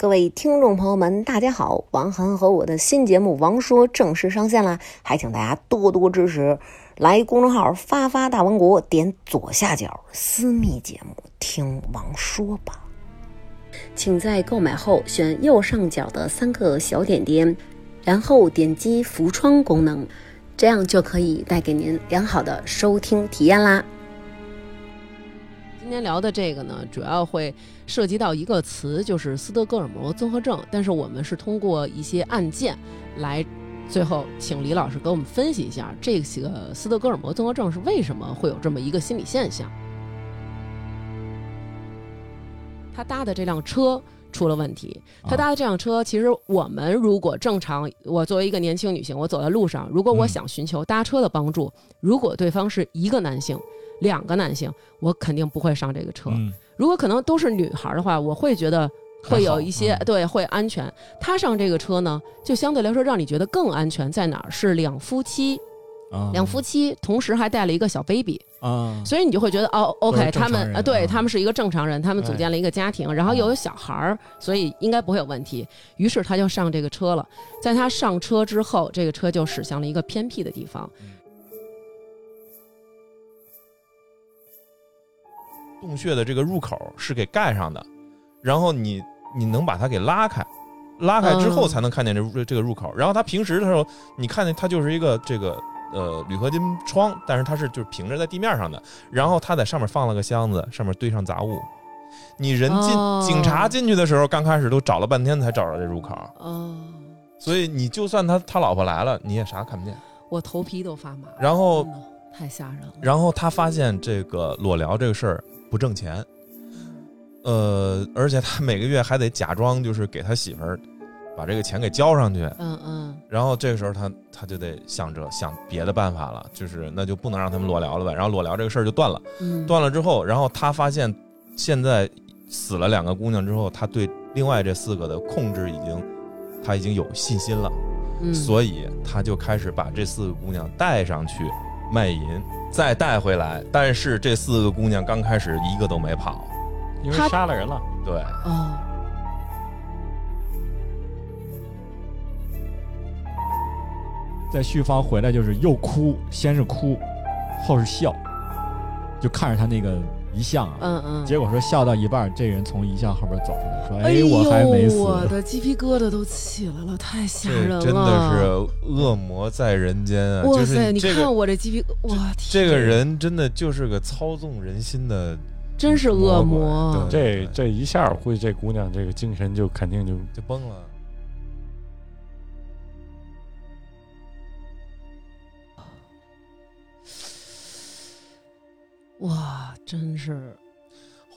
各位听众朋友们，大家好！王涵和我的新节目《王说》正式上线啦，还请大家多多支持。来公众号“发发大王国”，点左下角私密节目听王说吧。请在购买后选右上角的三个小点点，然后点击浮窗功能，这样就可以带给您良好的收听体验啦。今天聊的这个呢，主要会涉及到一个词，就是斯德哥尔摩综合症。但是我们是通过一些案件来，最后请李老师给我们分析一下，这个斯德哥尔摩综合症是为什么会有这么一个心理现象。他搭的这辆车出了问题。他搭的这辆车，其实我们如果正常，我作为一个年轻女性，我走在路上，如果我想寻求搭车的帮助，如果对方是一个男性。两个男性，我肯定不会上这个车。如果可能都是女孩的话，我会觉得会有一些对会安全。他上这个车呢，就相对来说让你觉得更安全。在哪儿？是两夫妻，两夫妻同时还带了一个小 baby 啊，所以你就会觉得哦，OK，他们啊，对他们是一个正常人，他们组建了一个家庭，然后又有小孩儿，所以应该不会有问题。于是他就上这个车了。在他上车之后，这个车就驶向了一个偏僻的地方。洞穴的这个入口是给盖上的，然后你你能把它给拉开，拉开之后才能看见这这个入口。然后它平时的时候，你看见它就是一个这个呃铝合金窗，但是它是就是平着在地面上的。然后他在上面放了个箱子，上面堆上杂物。你人进警察进去的时候，刚开始都找了半天才找着这入口。哦，所以你就算他他老婆来了，你也啥看不见。我头皮都发麻。然后太吓人了。然后他发现这个裸聊这个事儿。不挣钱，呃，而且他每个月还得假装就是给他媳妇儿把这个钱给交上去，嗯嗯，然后这个时候他他就得想着想别的办法了，就是那就不能让他们裸聊了呗，然后裸聊这个事儿就断了，断了之后，然后他发现现在死了两个姑娘之后，他对另外这四个的控制已经他已经有信心了，所以他就开始把这四个姑娘带上去卖淫。再带回来，但是这四个姑娘刚开始一个都没跑，因为杀了人了。对，哦，在旭芳回来就是又哭，先是哭，后是笑，就看着他那个。遗像啊，嗯嗯，结果说笑到一半，这人从遗像后边走出来，说：“哎，我还没死。”我的鸡皮疙瘩都起来了，太吓人了！真的是恶魔在人间啊！哇塞，你看我这鸡皮，哇天！这个人真的就是个操纵人心的，真是恶魔。这这一下，估计这姑娘这个精神就肯定就就崩了。哇，真是，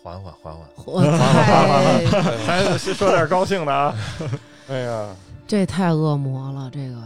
缓缓缓缓，缓缓缓缓，还说点高兴的啊！哎呀，这太恶魔了，这个。